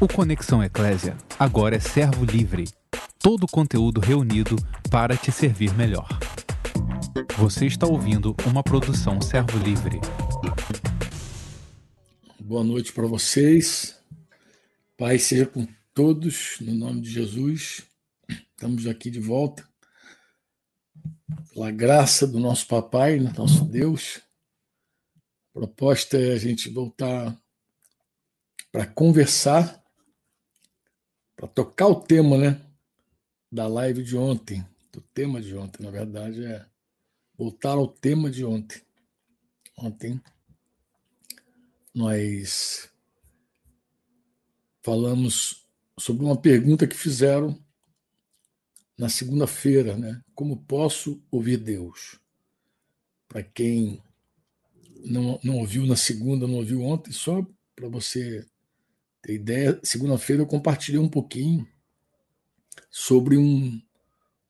O Conexão Eclésia agora é servo livre. Todo o conteúdo reunido para te servir melhor. Você está ouvindo uma produção servo livre. Boa noite para vocês. Pai seja com todos, no nome de Jesus. Estamos aqui de volta. Pela graça do nosso papai, nosso Deus. A proposta é a gente voltar para conversar para tocar o tema, né? Da live de ontem, do tema de ontem, na verdade, é voltar ao tema de ontem. Ontem nós falamos sobre uma pergunta que fizeram na segunda-feira, né? Como posso ouvir Deus? Para quem não, não ouviu na segunda, não ouviu ontem, só para você ter ideia, segunda-feira eu compartilhei um pouquinho sobre um,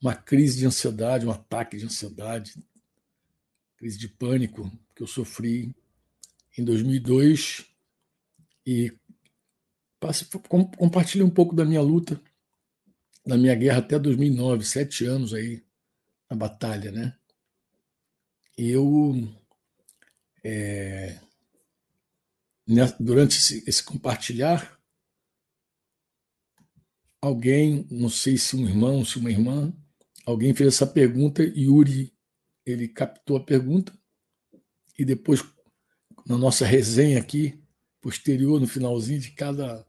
uma crise de ansiedade, um ataque de ansiedade, crise de pânico que eu sofri em 2002 e compartilhei um pouco da minha luta, da minha guerra até 2009, sete anos aí na batalha, né? E eu é, durante esse, esse compartilhar, alguém, não sei se um irmão, se uma irmã, alguém fez essa pergunta e Yuri ele captou a pergunta e depois na nossa resenha aqui posterior no finalzinho de cada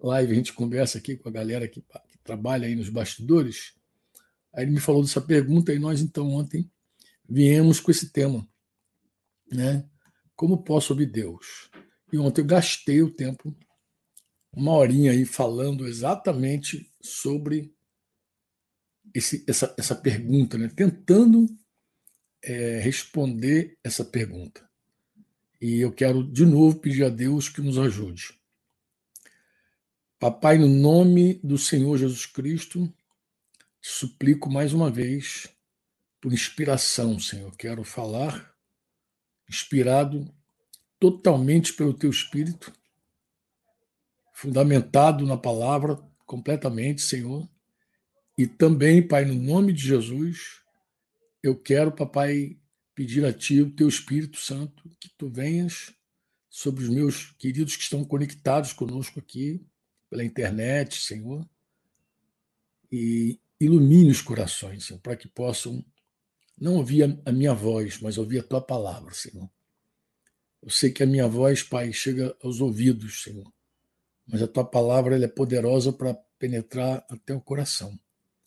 live a gente conversa aqui com a galera que, que trabalha aí nos bastidores. Aí ele me falou dessa pergunta e nós então ontem viemos com esse tema, né? Como posso ouvir Deus? E ontem eu gastei o tempo, uma horinha aí, falando exatamente sobre esse, essa, essa pergunta, né? tentando é, responder essa pergunta. E eu quero de novo pedir a Deus que nos ajude. Papai, no nome do Senhor Jesus Cristo, te suplico mais uma vez por inspiração, Senhor. Quero falar inspirado totalmente pelo teu espírito, fundamentado na palavra completamente, Senhor. E também, Pai, no nome de Jesus, eu quero, papai, pedir a ti o teu Espírito Santo, que tu venhas sobre os meus queridos que estão conectados conosco aqui pela internet, Senhor, e ilumine os corações, Senhor, para que possam não ouvir a minha voz, mas ouvir a tua palavra, Senhor. Eu sei que a minha voz, Pai, chega aos ouvidos, Senhor, mas a tua palavra ela é poderosa para penetrar até o coração.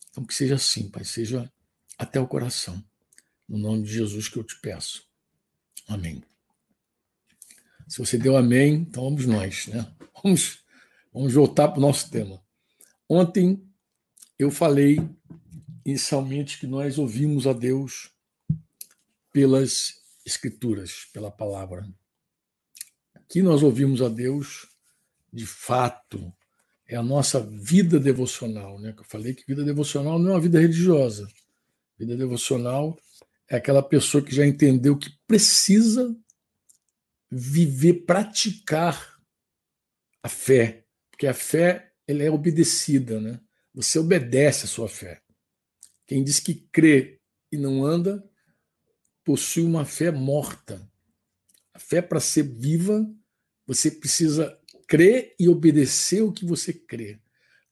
Então, que seja assim, Pai, seja até o coração. No nome de Jesus que eu te peço. Amém. Se você deu amém, então vamos nós, né? Vamos, vamos voltar para o nosso tema. Ontem eu falei inicialmente que nós ouvimos a Deus pelas Escrituras, pela palavra. Aqui nós ouvimos a Deus de fato. É a nossa vida devocional, né? Eu falei que vida devocional não é uma vida religiosa. Vida devocional é aquela pessoa que já entendeu que precisa viver, praticar a fé, porque a fé ela é obedecida, né? Você obedece a sua fé. Quem diz que crê e não anda possui uma fé morta. A fé, para ser viva, você precisa crer e obedecer o que você crê.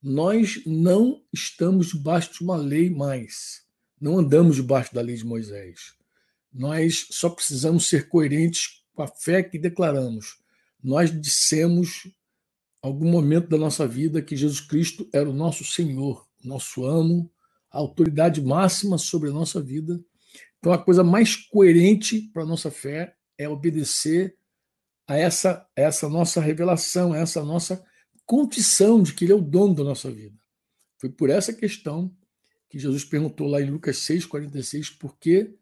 Nós não estamos debaixo de uma lei mais. Não andamos debaixo da lei de Moisés. Nós só precisamos ser coerentes com a fé que declaramos. Nós dissemos, algum momento da nossa vida, que Jesus Cristo era o nosso Senhor, nosso amo, a autoridade máxima sobre a nossa vida. Então, a coisa mais coerente para a nossa fé é obedecer a essa, a essa nossa revelação, a essa nossa confissão de que Ele é o dono da nossa vida. Foi por essa questão que Jesus perguntou lá em Lucas 6,46: por que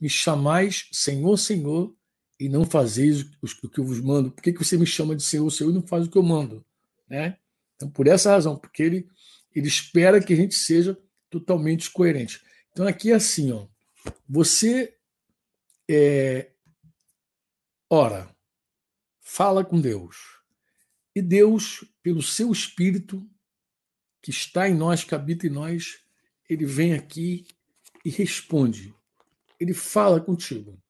me chamais Senhor, Senhor, e não fazeis o que eu vos mando? Por que, que você me chama de Senhor, Senhor, e não faz o que eu mando? Né? Então, por essa razão, porque ele, ele espera que a gente seja totalmente coerente. Então, aqui é assim: ó, você é, ora, fala com Deus. E Deus, pelo seu Espírito, que está em nós, que habita em nós, ele vem aqui e responde. Ele fala contigo.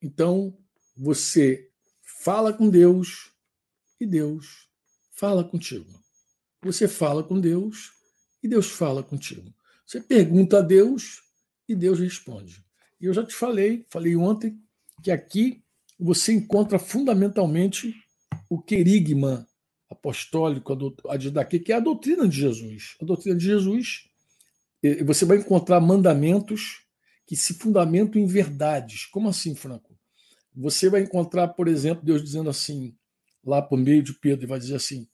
Então, você fala com Deus e Deus fala contigo. Você fala com Deus e Deus fala contigo. Você pergunta a Deus e Deus responde. E eu já te falei, falei ontem, que aqui você encontra fundamentalmente o querigma apostólico, a didaquê, que é a doutrina de Jesus. A doutrina de Jesus, você vai encontrar mandamentos que se fundamentam em verdades. Como assim, Franco? Você vai encontrar, por exemplo, Deus dizendo assim, lá por meio de Pedro, vai dizer assim: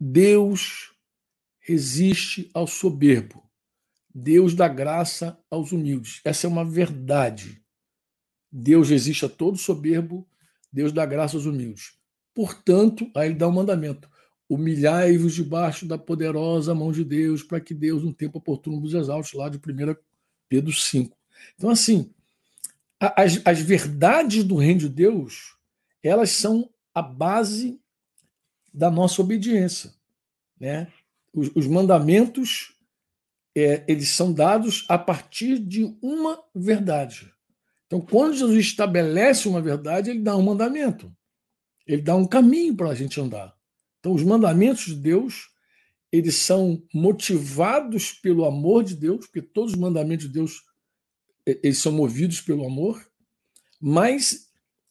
Deus resiste ao soberbo, Deus dá graça aos humildes. Essa é uma verdade. Deus resiste a todo soberbo, Deus dá graça aos humildes. Portanto, aí ele dá um mandamento: humilhai-vos debaixo da poderosa mão de Deus, para que Deus, no tempo oportuno, vos exalte, lá de 1 Pedro 5. Então, assim, as, as verdades do reino de Deus, elas são a base da nossa obediência. Né? Os, os mandamentos, é, eles são dados a partir de uma verdade. Então, quando Jesus estabelece uma verdade, ele dá um mandamento. Ele dá um caminho para a gente andar. Então, os mandamentos de Deus, eles são motivados pelo amor de Deus, porque todos os mandamentos de Deus eles são movidos pelo amor, mas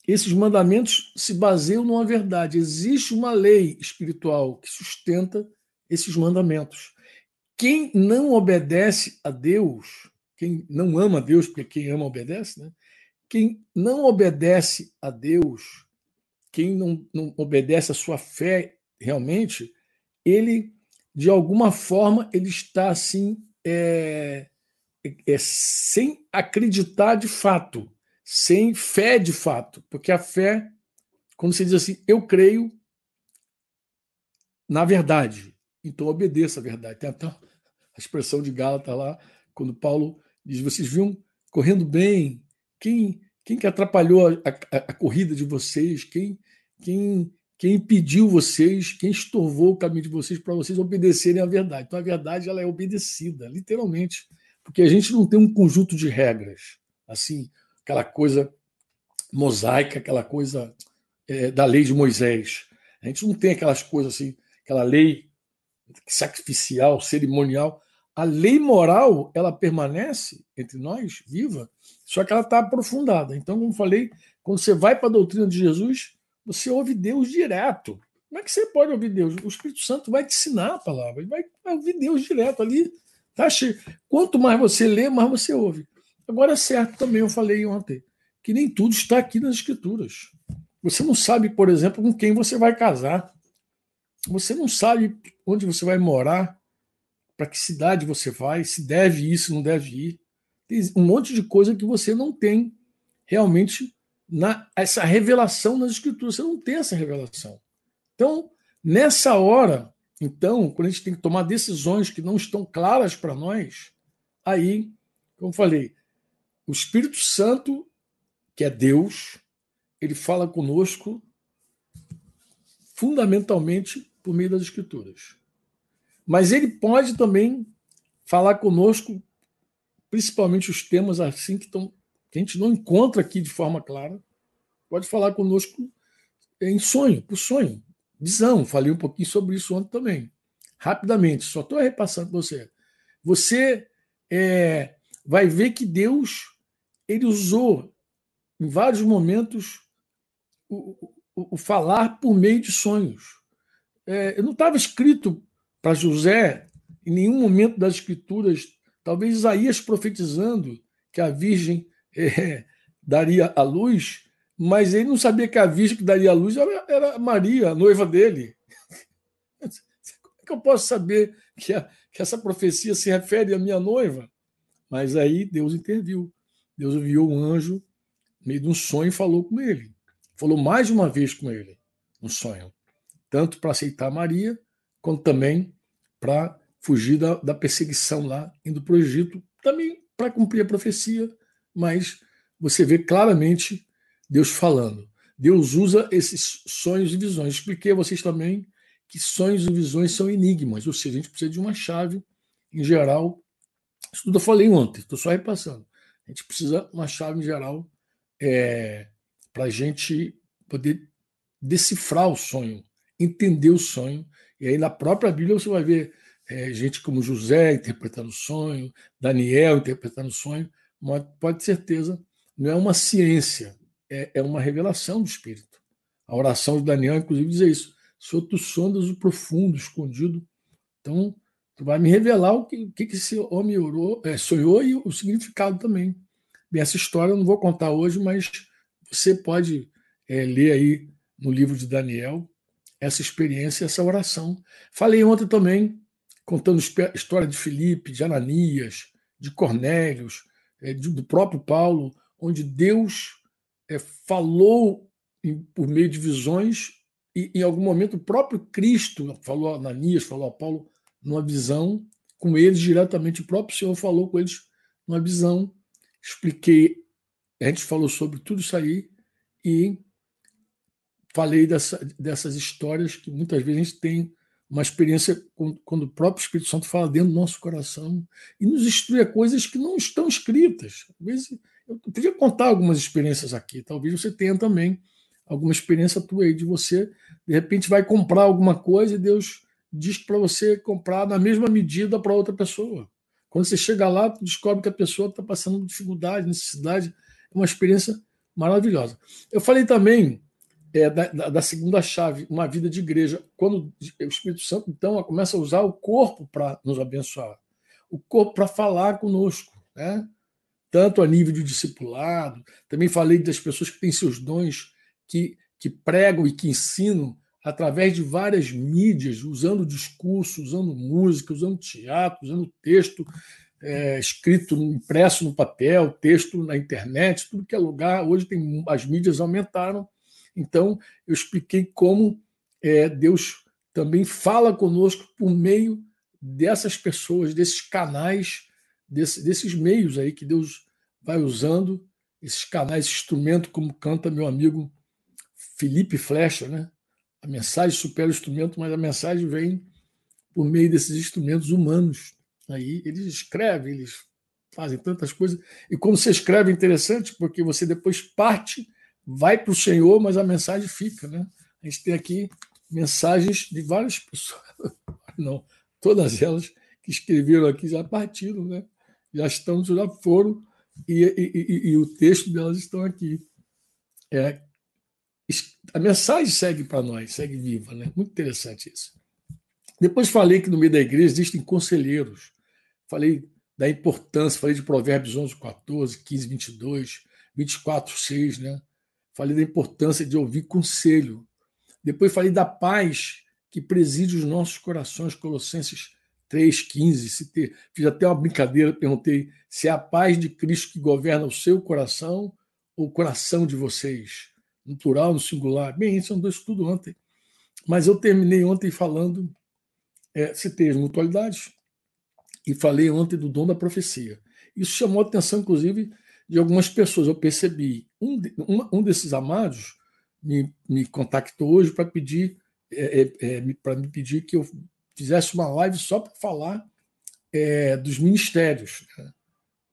esses mandamentos se baseiam numa verdade. Existe uma lei espiritual que sustenta esses mandamentos. Quem não obedece a Deus, quem não ama a Deus, porque quem ama obedece, né? Quem não obedece a Deus, quem não, não obedece à sua fé realmente, ele, de alguma forma, ele está assim, é, é, sem acreditar de fato, sem fé de fato, porque a fé, quando você diz assim, eu creio na verdade, então obedeça a verdade. Tem até a expressão de Gálatas lá, quando Paulo diz: vocês viram correndo bem, quem quem que atrapalhou a, a, a corrida de vocês? Quem, quem, quem impediu vocês? Quem estorvou o caminho de vocês para vocês obedecerem à verdade? Então a verdade ela é obedecida, literalmente, porque a gente não tem um conjunto de regras, assim, aquela coisa mosaica, aquela coisa é, da lei de Moisés. A gente não tem aquelas coisas assim, aquela lei sacrificial, cerimonial. A lei moral, ela permanece entre nós, viva, só que ela está aprofundada. Então, como falei, quando você vai para a doutrina de Jesus, você ouve Deus direto. Como é que você pode ouvir Deus? O Espírito Santo vai te ensinar a palavra, vai, ouvir Deus direto ali. Tá cheio. Quanto mais você lê, mais você ouve. Agora é certo também, eu falei ontem, que nem tudo está aqui nas Escrituras. Você não sabe, por exemplo, com quem você vai casar. Você não sabe onde você vai morar, para que cidade você vai, se deve ir, se não deve ir. Um monte de coisa que você não tem realmente na, essa revelação nas escrituras. Você não tem essa revelação. Então, nessa hora, então, quando a gente tem que tomar decisões que não estão claras para nós, aí, como falei, o Espírito Santo, que é Deus, ele fala conosco fundamentalmente por meio das Escrituras. Mas ele pode também falar conosco principalmente os temas assim que, estão, que a gente não encontra aqui de forma clara. Pode falar conosco em sonho, por sonho, visão. Falei um pouquinho sobre isso ontem também. Rapidamente, só estou repassando para você. Você é, vai ver que Deus ele usou em vários momentos o, o, o falar por meio de sonhos. É, não estava escrito para José, em nenhum momento das Escrituras, Talvez Isaías profetizando que a Virgem é, daria a luz, mas ele não sabia que a Virgem que daria a luz era, era Maria, a noiva dele. Como é que eu posso saber que, a, que essa profecia se refere à minha noiva? Mas aí Deus interviu. Deus enviou um anjo meio de um sonho e falou com ele. Falou mais de uma vez com ele, um sonho. Tanto para aceitar Maria, quanto também para fugir da, da perseguição lá, indo para o Egito, também para cumprir a profecia, mas você vê claramente Deus falando. Deus usa esses sonhos e visões. Expliquei a vocês também que sonhos e visões são enigmas, ou seja, a gente precisa de uma chave, em geral. Isso tudo eu falei ontem, estou só repassando. A gente precisa uma chave, em geral, é, para a gente poder decifrar o sonho, entender o sonho. E aí, na própria Bíblia, você vai ver é, gente como José interpretando o sonho, Daniel interpretando o sonho, pode ter certeza, não é uma ciência, é, é uma revelação do Espírito. A oração de Daniel, inclusive, diz isso. Sou tu sondas o profundo, escondido. Então, tu vai me revelar o que, que, que esse homem orou, é, sonhou e o significado também. Bem, essa história eu não vou contar hoje, mas você pode é, ler aí no livro de Daniel essa experiência, essa oração. Falei ontem também, contando a história de Filipe, de Ananias, de Cornélios, é, do próprio Paulo, onde Deus é, falou por meio de visões e em algum momento o próprio Cristo falou a Ananias, falou a Paulo numa visão com eles diretamente, o próprio Senhor falou com eles numa visão. Expliquei, a gente falou sobre tudo isso aí e falei dessa, dessas histórias que muitas vezes a gente tem uma experiência quando o próprio Espírito Santo fala dentro do nosso coração e nos instrui a coisas que não estão escritas. Às vezes, eu podia contar algumas experiências aqui, talvez você tenha também alguma experiência tua aí de você, de repente vai comprar alguma coisa e Deus diz para você comprar na mesma medida para outra pessoa. Quando você chega lá, descobre que a pessoa está passando dificuldade, necessidade, é uma experiência maravilhosa. Eu falei também é, da, da, segunda chave, uma vida de igreja, quando o Espírito Santo então começa a usar o corpo para nos abençoar, o corpo para falar conosco, né? tanto a nível de discipulado, também falei das pessoas que têm seus dons, que, que pregam e que ensinam através de várias mídias, usando discurso, usando música, usando teatro, usando texto é, escrito, impresso no papel, texto na internet, tudo que é lugar. Hoje tem, as mídias aumentaram então, eu expliquei como é, Deus também fala conosco por meio dessas pessoas, desses canais, desse, desses meios aí que Deus vai usando, esses canais, instrumento, como canta meu amigo Felipe Flecha, né? A mensagem supera o instrumento, mas a mensagem vem por meio desses instrumentos humanos. Aí eles escrevem, eles fazem tantas coisas. E como você escreve é interessante, porque você depois parte vai para o Senhor, mas a mensagem fica. Né? A gente tem aqui mensagens de várias pessoas, não, todas elas que escreveram aqui já partiram, né? já estão, já foram, e, e, e, e o texto delas estão aqui. É, a mensagem segue para nós, segue viva, né? Muito interessante isso. Depois falei que no meio da igreja existem conselheiros. Falei da importância, falei de Provérbios 11, 14, 15, 22, 24, 6, né? Falei da importância de ouvir conselho. Depois falei da paz que preside os nossos corações, Colossenses 3,15. Fiz até uma brincadeira, perguntei se é a paz de Cristo que governa o seu coração ou o coração de vocês, no plural, no singular. Bem, isso andou estudo ontem. Mas eu terminei ontem falando, é, citei as mutualidades e falei ontem do dom da profecia. Isso chamou a atenção, inclusive, de algumas pessoas. Eu percebi. Um, um, um desses amados me, me contactou hoje para pedir é, é, é para me pedir que eu fizesse uma live só para falar é, dos ministérios. Né?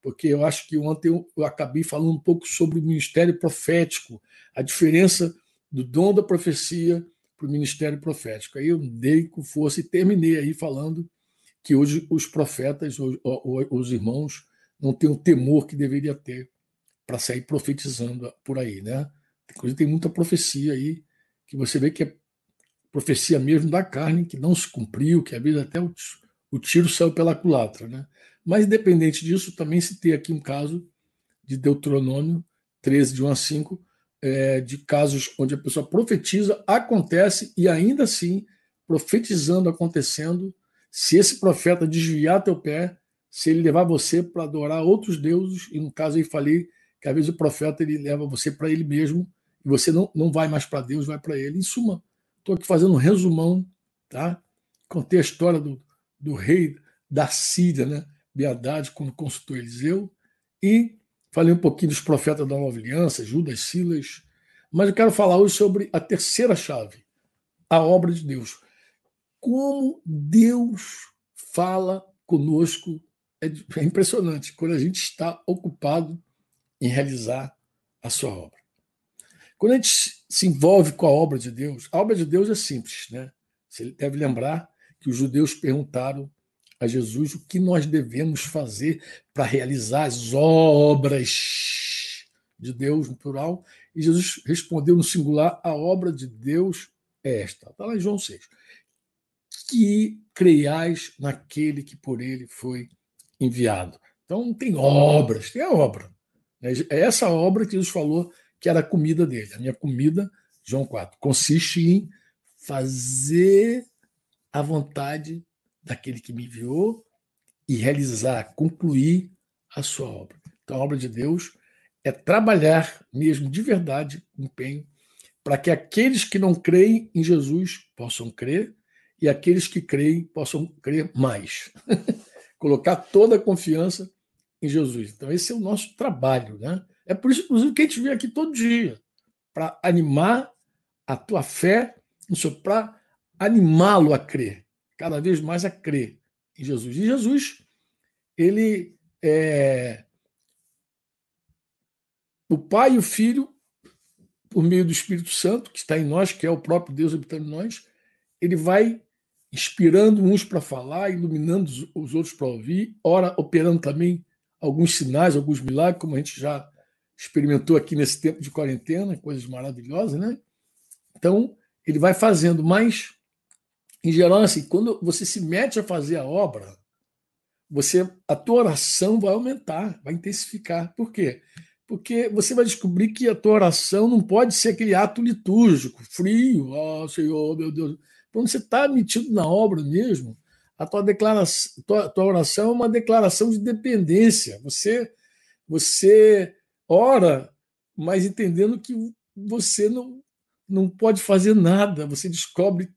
Porque eu acho que ontem eu, eu acabei falando um pouco sobre o ministério profético, a diferença do dom da profecia para o ministério profético. Aí eu dei com força e terminei aí falando que hoje os profetas, os, os irmãos, não tem o temor que deveria ter para sair profetizando por aí, né? Inclusive tem muita profecia aí que você vê que é profecia mesmo da carne, que não se cumpriu, que às vezes até o, o tiro saiu pela culatra, né? Mas independente disso, também se tem aqui um caso de Deuteronômio 13, de 1 a 5, é, de casos onde a pessoa profetiza, acontece e ainda assim, profetizando, acontecendo, se esse profeta desviar teu pé, se ele levar você para adorar outros deuses, e no caso aí falei que às vezes o profeta ele leva você para ele mesmo, e você não, não vai mais para Deus, vai para ele. Em suma, estou aqui fazendo um resumão, tá? Contei a história do, do rei da Síria, né? Beadade, quando consultou Eliseu, e falei um pouquinho dos profetas da Nova Aliança, Judas, Silas, Mas eu quero falar hoje sobre a terceira chave, a obra de Deus. Como Deus fala conosco é, é impressionante quando a gente está ocupado em realizar a sua obra. Quando a gente se envolve com a obra de Deus, a obra de Deus é simples, né? Você deve lembrar que os judeus perguntaram a Jesus o que nós devemos fazer para realizar as obras de Deus no plural, e Jesus respondeu no singular: a obra de Deus é esta. Está lá em João 6. Que creiais naquele que por ele foi enviado. Então, tem obras, tem a obra. É essa obra que Jesus falou que era a comida dele. A minha comida, João 4, consiste em fazer a vontade daquele que me enviou e realizar, concluir a sua obra. Então, a obra de Deus é trabalhar mesmo de verdade, empenho, para que aqueles que não creem em Jesus possam crer e aqueles que creem possam crer mais. Colocar toda a confiança em Jesus. Então, esse é o nosso trabalho. Né? É por isso, inclusive, que a gente vem aqui todo dia para animar a tua fé, para animá-lo a crer, cada vez mais a crer em Jesus. E Jesus, ele é o Pai e o Filho, por meio do Espírito Santo, que está em nós, que é o próprio Deus habitando em nós, ele vai inspirando uns para falar, iluminando os outros para ouvir, ora operando também alguns sinais, alguns milagres, como a gente já experimentou aqui nesse tempo de quarentena, coisas maravilhosas, né? Então, ele vai fazendo, mas, em geral, assim, quando você se mete a fazer a obra, você a tua oração vai aumentar, vai intensificar. Por quê? Porque você vai descobrir que a tua oração não pode ser aquele ato litúrgico, frio, ó oh, Senhor, meu Deus. Quando você está metido na obra mesmo, a tua declaração, tua, tua oração é uma declaração de dependência. Você você ora, mas entendendo que você não, não pode fazer nada. Você descobre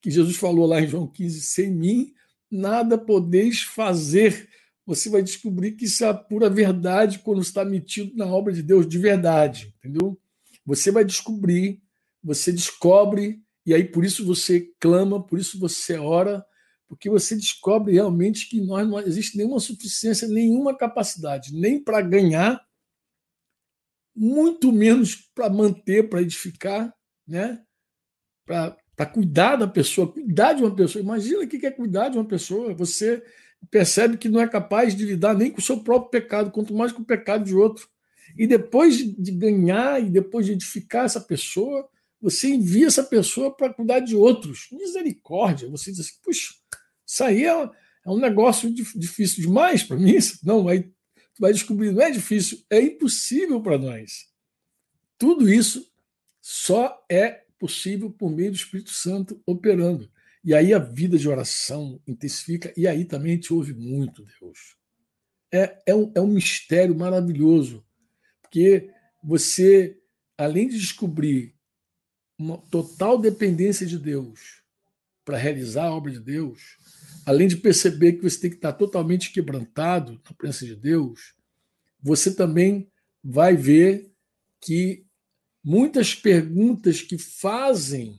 que Jesus falou lá em João 15: sem mim nada podeis fazer. Você vai descobrir que isso é a pura verdade quando está metido na obra de Deus de verdade, entendeu? Você vai descobrir, você descobre, e aí por isso você clama, por isso você ora, porque você descobre realmente que nós não existe nenhuma suficiência, nenhuma capacidade, nem para ganhar, muito menos para manter, para edificar, né? para cuidar da pessoa, cuidar de uma pessoa. Imagina o que é cuidar de uma pessoa. Você percebe que não é capaz de lidar nem com o seu próprio pecado, quanto mais com o pecado de outro. E depois de ganhar e depois de edificar essa pessoa, você envia essa pessoa para cuidar de outros. Misericórdia. Você diz assim, puxa, isso aí é, é um negócio difícil demais para mim. Não, aí tu vai descobrir, não é difícil, é impossível para nós. Tudo isso só é possível por meio do Espírito Santo operando. E aí a vida de oração intensifica, e aí também gente ouve muito Deus. É, é, um, é um mistério maravilhoso, porque você, além de descobrir uma total dependência de Deus para realizar a obra de Deus, além de perceber que você tem que estar totalmente quebrantado na presença de Deus, você também vai ver que muitas perguntas que fazem,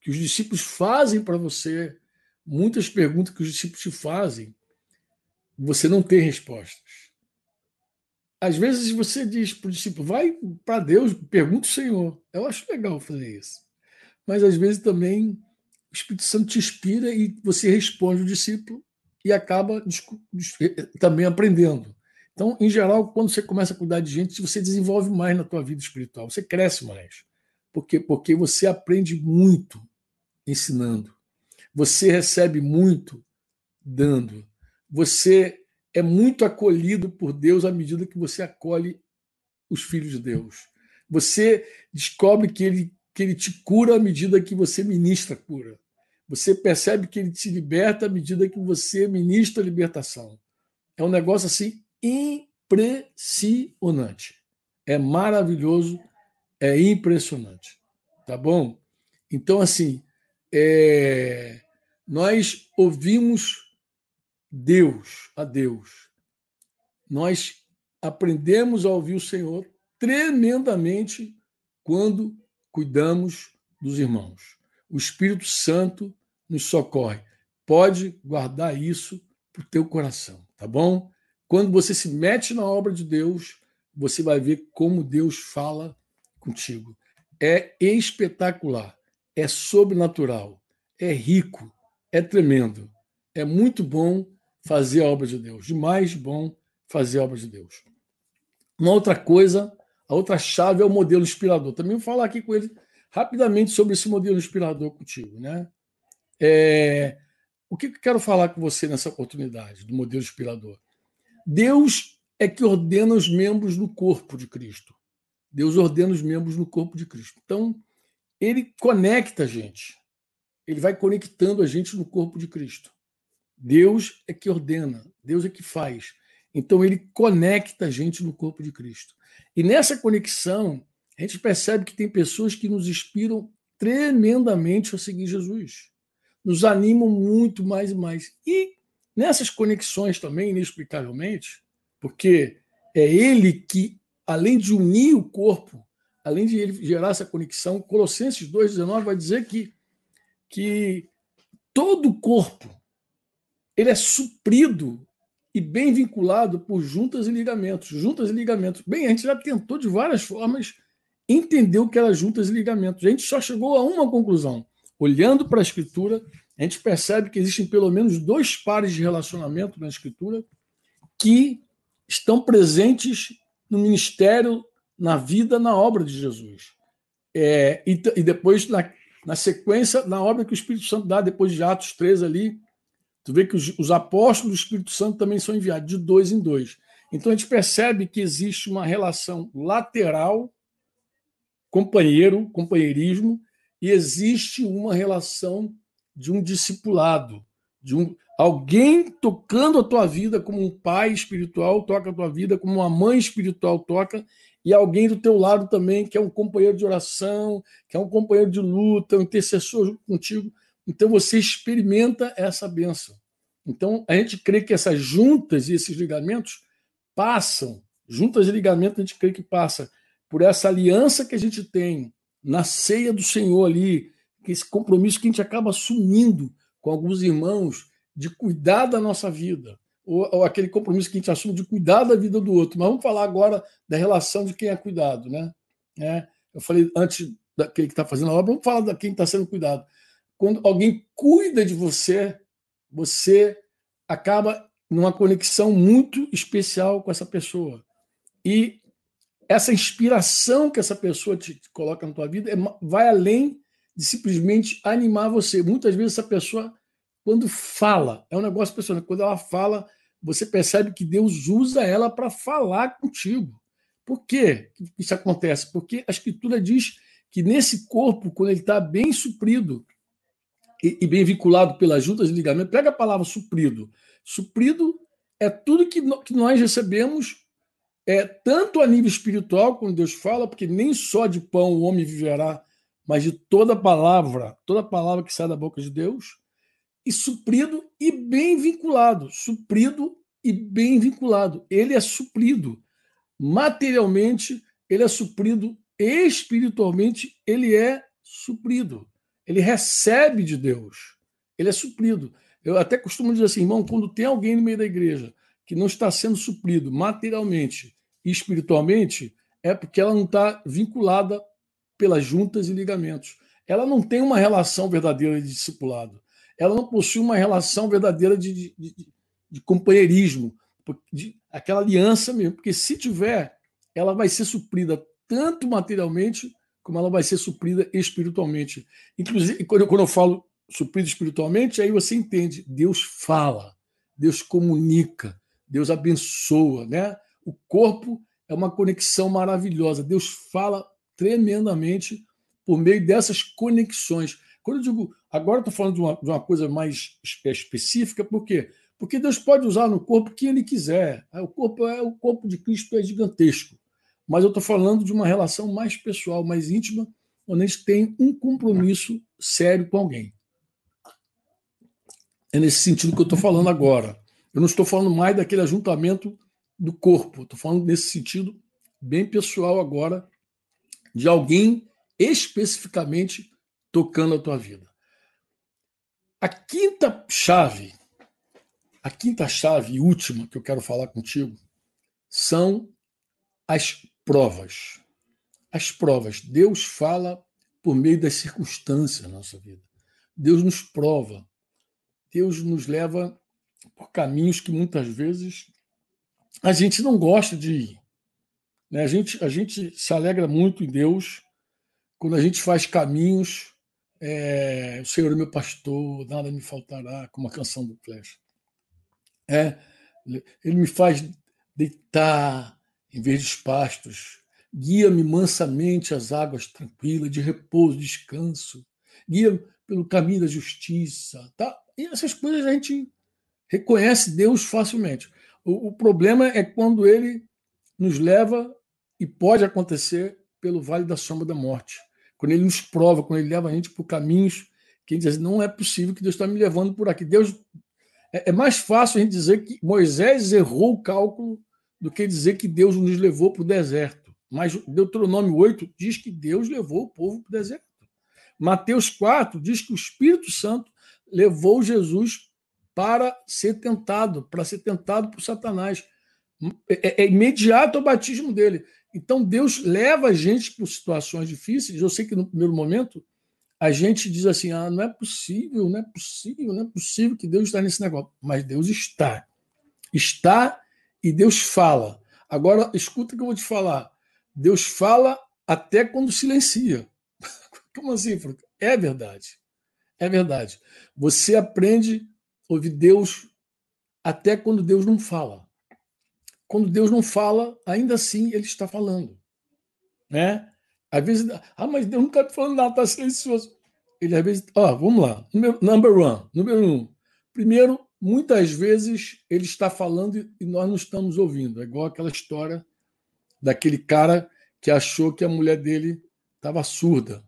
que os discípulos fazem para você, muitas perguntas que os discípulos te fazem, você não tem respostas. Às vezes você diz para o discípulo, vai para Deus, pergunta o Senhor. Eu acho legal fazer isso. Mas às vezes também o Espírito Santo te inspira e você responde o discípulo e acaba também aprendendo. Então, em geral, quando você começa a cuidar de gente, você desenvolve mais na tua vida espiritual, você cresce mais. Por quê? Porque você aprende muito ensinando. Você recebe muito dando. Você é muito acolhido por Deus à medida que você acolhe os filhos de Deus. Você descobre que ele que ele te cura à medida que você ministra cura. Você percebe que ele te liberta à medida que você ministra libertação. É um negócio assim impressionante. É maravilhoso, é impressionante. Tá bom? Então, assim, é... nós ouvimos Deus, a Deus. Nós aprendemos a ouvir o Senhor tremendamente quando cuidamos dos irmãos. O Espírito Santo nos socorre. Pode guardar isso para o teu coração, tá bom? Quando você se mete na obra de Deus, você vai ver como Deus fala contigo. É espetacular, é sobrenatural, é rico, é tremendo. É muito bom fazer a obra de Deus, demais bom fazer a obra de Deus. Uma outra coisa, a outra chave é o modelo inspirador. Também vou falar aqui com ele rapidamente sobre esse modelo inspirador contigo, né? É, o que eu quero falar com você nessa oportunidade do modelo inspirador? Deus é que ordena os membros do corpo de Cristo. Deus ordena os membros no corpo de Cristo. Então, ele conecta a gente. Ele vai conectando a gente no corpo de Cristo. Deus é que ordena, Deus é que faz. Então, ele conecta a gente no corpo de Cristo. E nessa conexão, a gente percebe que tem pessoas que nos inspiram tremendamente a seguir Jesus. Nos animam muito mais e mais. E nessas conexões também, inexplicavelmente, porque é ele que, além de unir o corpo, além de ele gerar essa conexão, Colossenses 2,19 vai dizer que, que todo o corpo ele é suprido e bem vinculado por juntas e ligamentos. Juntas e ligamentos. Bem, a gente já tentou de várias formas entender o que era juntas e ligamentos. A gente só chegou a uma conclusão. Olhando para a Escritura, a gente percebe que existem pelo menos dois pares de relacionamento na Escritura que estão presentes no ministério, na vida, na obra de Jesus. É, e, e, depois, na, na, sequência, na obra que o Espírito Santo dá, depois de Atos 3 ali, tu vê que os, os apóstolos do Espírito Santo também são enviados, de dois em dois. Então a gente percebe que existe uma relação lateral, companheiro, companheirismo, e existe uma relação de um discipulado, de um alguém tocando a tua vida como um pai espiritual toca a tua vida, como uma mãe espiritual toca, e alguém do teu lado também que é um companheiro de oração, que é um companheiro de luta, um intercessor contigo. Então você experimenta essa benção. Então a gente crê que essas juntas e esses ligamentos passam, juntas e ligamentos a gente crê que passa por essa aliança que a gente tem na ceia do Senhor ali, esse compromisso que a gente acaba assumindo com alguns irmãos de cuidar da nossa vida, ou, ou, aquele compromisso que a gente assume de cuidar da vida do outro. Mas vamos falar agora da relação de quem é cuidado, né? É, eu falei antes daquele que está fazendo a obra, vamos falar da quem está sendo cuidado. Quando alguém cuida de você, você acaba numa conexão muito especial com essa pessoa. E essa inspiração que essa pessoa te coloca na tua vida é, vai além de simplesmente animar você. Muitas vezes essa pessoa quando fala, é um negócio impressionante. Quando ela fala, você percebe que Deus usa ela para falar contigo. Por que isso acontece? Porque a Escritura diz que nesse corpo, quando ele está bem suprido e, e, bem vinculado pelas juntas de ligamento, pega a palavra suprido. Suprido é tudo que, no, que nós recebemos, é tanto a nível espiritual, quando Deus fala, porque nem só de pão o homem viverá, mas de toda palavra, toda palavra que sai da boca de Deus, e suprido e bem vinculado. Suprido e bem vinculado. Ele é suprido materialmente, ele é suprido espiritualmente, ele é suprido. Ele recebe de Deus. Ele é suprido. Eu até costumo dizer assim, irmão, quando tem alguém no meio da igreja que não está sendo suprido materialmente e espiritualmente, é porque ela não está vinculada pelas juntas e ligamentos. Ela não tem uma relação verdadeira de discipulado ela não possui uma relação verdadeira de, de, de companheirismo, de, aquela aliança mesmo, porque se tiver, ela vai ser suprida tanto materialmente como ela vai ser suprida espiritualmente. Inclusive, quando eu, quando eu falo suprida espiritualmente, aí você entende, Deus fala, Deus comunica, Deus abençoa, né? O corpo é uma conexão maravilhosa. Deus fala tremendamente por meio dessas conexões. Quando eu digo, agora estou falando de uma, de uma coisa mais específica, por quê? Porque Deus pode usar no corpo quem Ele quiser. O corpo é o corpo de Cristo é gigantesco. Mas eu estou falando de uma relação mais pessoal, mais íntima, onde a gente tem um compromisso sério com alguém. É nesse sentido que eu estou falando agora. Eu não estou falando mais daquele ajuntamento do corpo. Estou falando nesse sentido bem pessoal agora, de alguém especificamente tocando a tua vida. A quinta chave, a quinta chave e última que eu quero falar contigo são as provas. As provas. Deus fala por meio das circunstâncias na nossa vida. Deus nos prova. Deus nos leva por caminhos que muitas vezes a gente não gosta de ir. Né? A, gente, a gente se alegra muito em Deus quando a gente faz caminhos. É, o Senhor é meu pastor, nada me faltará, como a canção do Flash. É, ele me faz deitar em verdes pastos, guia-me mansamente às águas tranquilas, de repouso, descanso, guia pelo caminho da justiça. Tá? E essas coisas a gente reconhece Deus facilmente. O, o problema é quando ele nos leva, e pode acontecer, pelo vale da sombra da morte. Quando ele nos prova, quando ele leva a gente por caminhos que a gente diz, assim, não é possível que Deus está me levando por aqui. Deus é, é mais fácil a gente dizer que Moisés errou o cálculo do que dizer que Deus nos levou para o deserto. Mas Deuteronômio 8 diz que Deus levou o povo para o deserto. Mateus 4 diz que o Espírito Santo levou Jesus para ser tentado, para ser tentado por Satanás. É, é, imediato o batismo dele. Então Deus leva a gente por situações difíceis. Eu sei que no primeiro momento a gente diz assim: ah, não é possível, não é possível, não é possível que Deus está nesse negócio. Mas Deus está. Está e Deus fala. Agora, escuta o que eu vou te falar. Deus fala até quando silencia. Como assim, Fruta? É verdade. É verdade. Você aprende a ouvir Deus até quando Deus não fala. Quando Deus não fala, ainda assim ele está falando. Né? Às vezes, ah, mas Deus nunca está falando nada, está silencioso. Ele às vezes, ó, vamos lá. Number one, número um. Primeiro, muitas vezes ele está falando e nós não estamos ouvindo. É igual aquela história daquele cara que achou que a mulher dele estava surda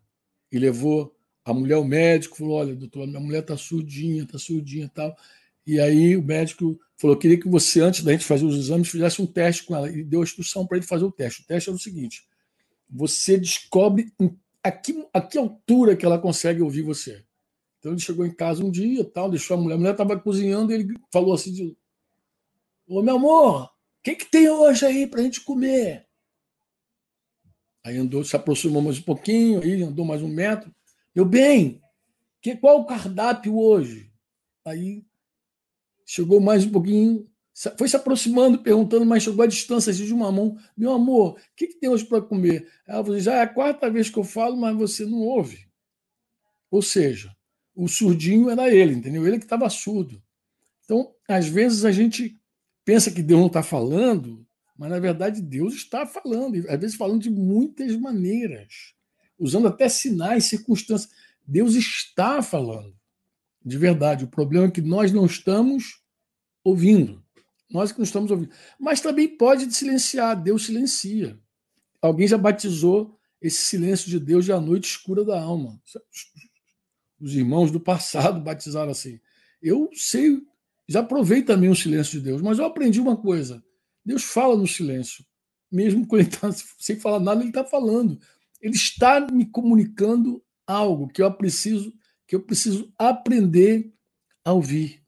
e levou a mulher ao médico, falou: Olha, doutor, minha mulher está surdinha, está surdinha e tal. E aí o médico falou: Queria que você, antes da gente fazer os exames, fizesse um teste com ela. E deu a instrução para ele fazer o teste. O teste é o seguinte: você descobre a que, a que altura que ela consegue ouvir você. Então ele chegou em casa um dia, tal, deixou a mulher, a mulher estava cozinhando e ele falou assim: de, Ô meu amor, o que, que tem hoje aí para a gente comer? Aí andou, se aproximou mais um pouquinho, aí andou mais um metro. Eu, bem, que, qual o cardápio hoje? Aí chegou mais um pouquinho, foi se aproximando, perguntando, mas chegou a distância de uma mão. Meu amor, o que, que tem hoje para comer? Ela falou: já é a quarta vez que eu falo, mas você não ouve. Ou seja, o surdinho era ele, entendeu? Ele que estava surdo. Então, às vezes a gente pensa que Deus não está falando, mas na verdade Deus está falando, às vezes falando de muitas maneiras, usando até sinais, circunstâncias. Deus está falando, de verdade. O problema é que nós não estamos ouvindo. Nós que não estamos ouvindo. Mas também pode silenciar, Deus silencia. Alguém já batizou esse silêncio de Deus de a noite escura da alma os irmãos do passado batizaram assim. Eu sei, já provei também o silêncio de Deus, mas eu aprendi uma coisa: Deus fala no silêncio, mesmo quando ele está sem falar nada, ele está falando. Ele está me comunicando algo que eu preciso, que eu preciso aprender a ouvir,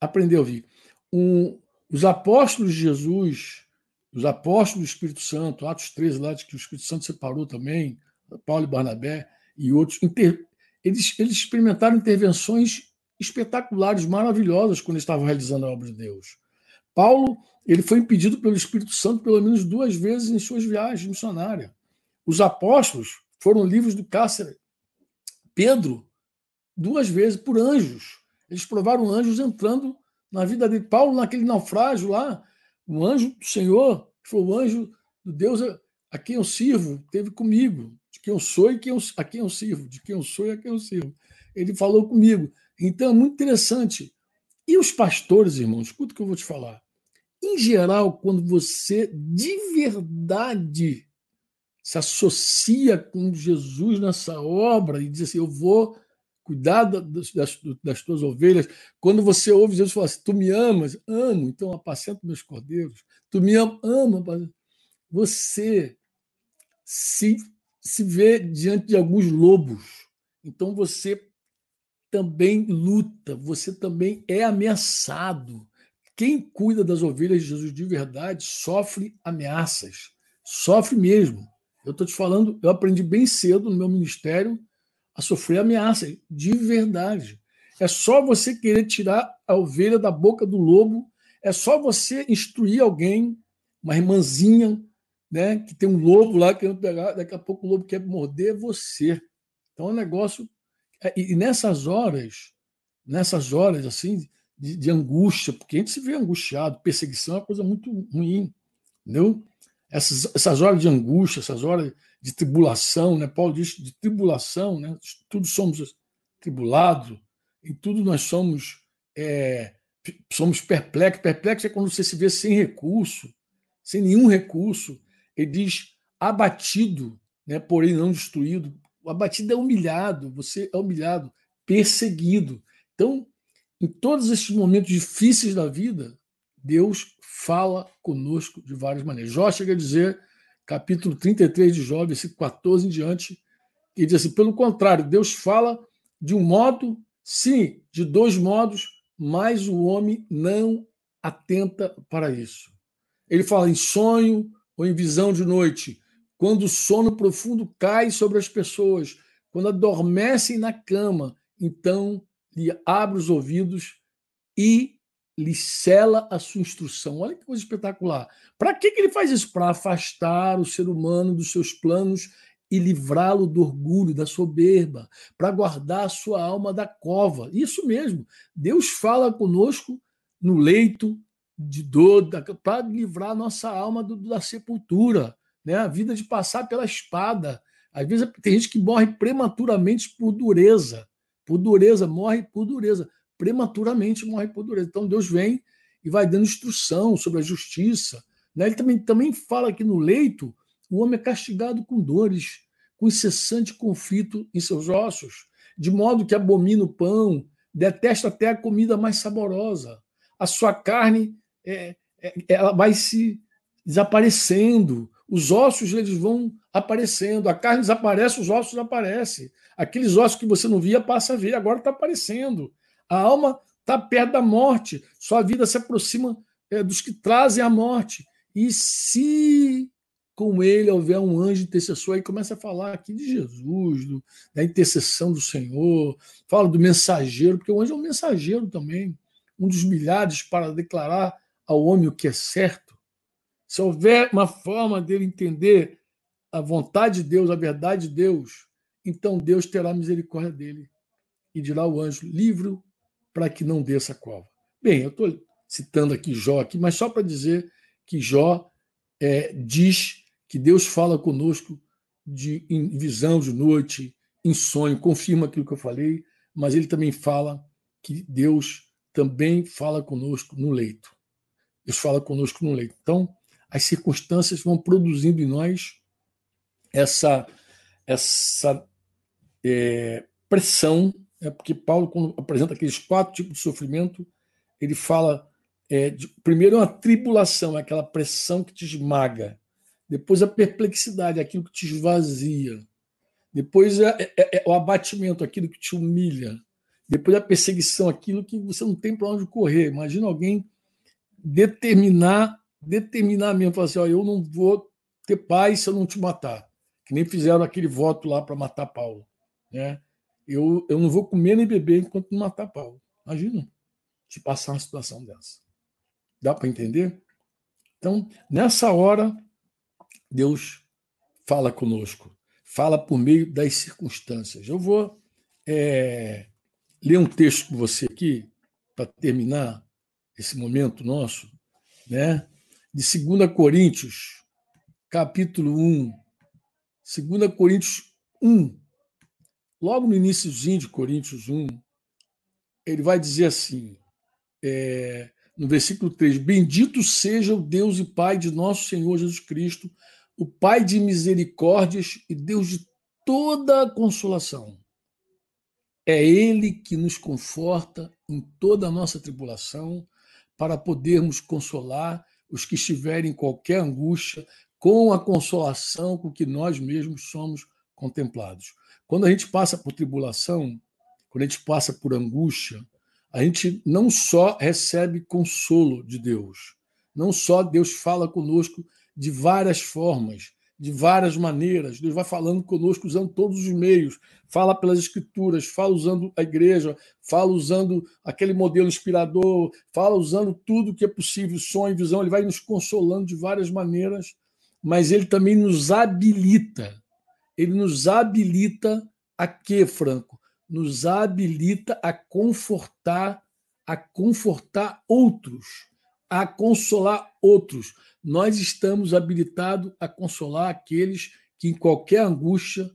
aprender a ouvir. Um, os apóstolos de Jesus, os apóstolos do Espírito Santo, Atos 13, lá de que o Espírito Santo separou também, Paulo e Barnabé e outros, inter, eles, eles experimentaram intervenções espetaculares, maravilhosas, quando estavam realizando a obra de Deus. Paulo ele foi impedido pelo Espírito Santo pelo menos duas vezes em suas viagens missionárias. Os apóstolos foram livres do cárcere. Pedro, duas vezes por anjos. Eles provaram anjos entrando na vida de Paulo, naquele naufrágio lá. O anjo do Senhor, que foi o anjo do Deus a quem eu sirvo, teve comigo quem eu sou e quem eu, a quem eu sirvo, de quem eu sou e a quem eu sirvo. Ele falou comigo. Então é muito interessante. E os pastores, irmãos, escuta o que eu vou te falar. Em geral, quando você de verdade se associa com Jesus nessa obra e diz assim: Eu vou cuidar das, das, das tuas ovelhas. Quando você ouve Jesus falar assim: Tu me amas? Amo, então apacenta meus cordeiros. Tu me ama, ama. Você se se vê diante de alguns lobos. Então você também luta, você também é ameaçado. Quem cuida das ovelhas de Jesus de verdade sofre ameaças, sofre mesmo. Eu estou te falando, eu aprendi bem cedo no meu ministério a sofrer ameaças, de verdade. É só você querer tirar a ovelha da boca do lobo, é só você instruir alguém, uma irmãzinha, né, que tem um lobo lá querendo pegar, daqui a pouco o lobo quer morder você. Então é um negócio. É, e nessas horas, nessas horas assim, de, de angústia, porque a gente se vê angustiado, perseguição é uma coisa muito ruim, entendeu? Essas, essas horas de angústia, essas horas de tribulação, né? Paulo diz de tribulação, né? Tudo somos tribulados, em tudo nós somos é, somos perplexos. Perplexo é quando você se vê sem recurso, sem nenhum recurso. Ele diz abatido, né? porém não destruído. O abatido é humilhado, você é humilhado, perseguido. Então, em todos esses momentos difíceis da vida, Deus fala conosco de várias maneiras. Jó chega a dizer, capítulo 33 de Jó, versículo 14 em diante, ele diz assim: pelo contrário, Deus fala de um modo, sim, de dois modos, mas o homem não atenta para isso. Ele fala em sonho ou em visão de noite, quando o sono profundo cai sobre as pessoas, quando adormecem na cama, então lhe abre os ouvidos e lhe cela a sua instrução. Olha que coisa espetacular. Para que, que ele faz isso? Para afastar o ser humano dos seus planos e livrá-lo do orgulho, da soberba, para guardar a sua alma da cova. Isso mesmo. Deus fala conosco no leito de dor, para livrar a nossa alma do, da sepultura né? a vida de passar pela espada. Às vezes tem gente que morre prematuramente por dureza. Por dureza, morre por dureza. Prematuramente morre por dureza. Então Deus vem e vai dando instrução sobre a justiça. Né? Ele também, também fala que no leito o homem é castigado com dores, com incessante conflito em seus ossos, de modo que abomina o pão, detesta até a comida mais saborosa. A sua carne é, é, ela vai se desaparecendo, os ossos eles vão aparecendo, a carne desaparece, os ossos aparecem. Aqueles ossos que você não via passa a ver, agora está aparecendo. A alma está perto da morte, sua vida se aproxima é, dos que trazem a morte. E se com ele houver um anjo intercessor, aí começa a falar aqui de Jesus, do, da intercessão do Senhor, fala do mensageiro, porque o anjo é um mensageiro também, um dos milhares para declarar ao homem o que é certo se houver uma forma dele entender a vontade de Deus, a verdade de Deus, então Deus terá misericórdia dele e dirá ao anjo: livro para que não desça a cova. Bem, eu estou citando aqui Jó, aqui, mas só para dizer que Jó é, diz que Deus fala conosco de, em visão de noite, em sonho, confirma aquilo que eu falei, mas ele também fala que Deus também fala conosco no leito. Deus fala conosco no leito. Então, as circunstâncias vão produzindo em nós essa, essa é, pressão, é porque Paulo, quando apresenta aqueles quatro tipos de sofrimento, ele fala: é, de, primeiro, uma tribulação, aquela pressão que te esmaga, depois, a perplexidade, aquilo que te esvazia, depois, é, é, é, é o abatimento, aquilo que te humilha, depois, a perseguição, aquilo que você não tem para onde correr. Imagina alguém determinar determinar mesmo, falar assim: ó, eu não vou ter paz se eu não te matar. Que nem fizeram aquele voto lá para matar Paulo. Né? Eu, eu não vou comer nem beber enquanto não matar Paulo. Imagina se passar uma situação dessa. Dá para entender? Então, nessa hora, Deus fala conosco, fala por meio das circunstâncias. Eu vou é, ler um texto com você aqui, para terminar esse momento nosso, né? de 2 Coríntios, capítulo 1. 2 Coríntios 1. Logo no iníciozinho de Coríntios 1, ele vai dizer assim, é, no versículo 3: Bendito seja o Deus e Pai de nosso Senhor Jesus Cristo, o Pai de misericórdias e Deus de toda consolação. É Ele que nos conforta em toda a nossa tribulação, para podermos consolar os que estiverem em qualquer angústia, com a consolação com que nós mesmos somos contemplados. Quando a gente passa por tribulação, quando a gente passa por angústia, a gente não só recebe consolo de Deus, não só Deus fala conosco de várias formas, de várias maneiras. Deus vai falando conosco usando todos os meios. Fala pelas escrituras, fala usando a igreja, fala usando aquele modelo inspirador, fala usando tudo que é possível, sonho, visão. Ele vai nos consolando de várias maneiras, mas ele também nos habilita. Ele nos habilita a quê, Franco? Nos habilita a confortar, a confortar outros a consolar outros. Nós estamos habilitados a consolar aqueles que, em qualquer angústia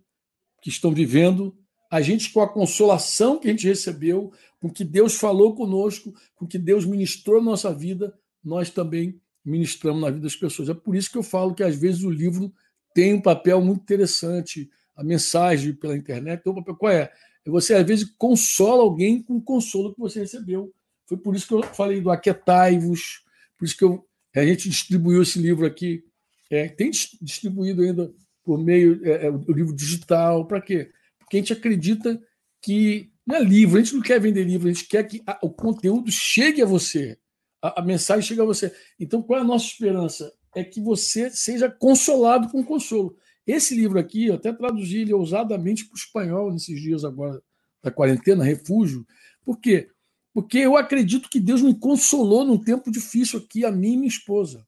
que estão vivendo, a gente, com a consolação que a gente recebeu, com que Deus falou conosco, com que Deus ministrou na nossa vida, nós também ministramos na vida das pessoas. É por isso que eu falo que, às vezes, o livro tem um papel muito interessante, a mensagem pela internet tem um papel. Qual é? Você, às vezes, consola alguém com o consolo que você recebeu. Foi por isso que eu falei do aquietai-vos, por isso que eu, a gente distribuiu esse livro aqui. É, tem distribuído ainda por meio é, é, do livro digital. Para quê? Porque a gente acredita que não é livro, a gente não quer vender livro, a gente quer que a, o conteúdo chegue a você, a, a, mensagem chegue a você. Então, qual é a nossa esperança? É que você seja consolado com consolo. Esse livro aqui, eu até traduzi ele ousadamente para o espanhol nesses dias agora da quarentena, Refúgio. Por quê? Porque eu acredito que Deus me consolou num tempo difícil aqui, a mim e minha esposa.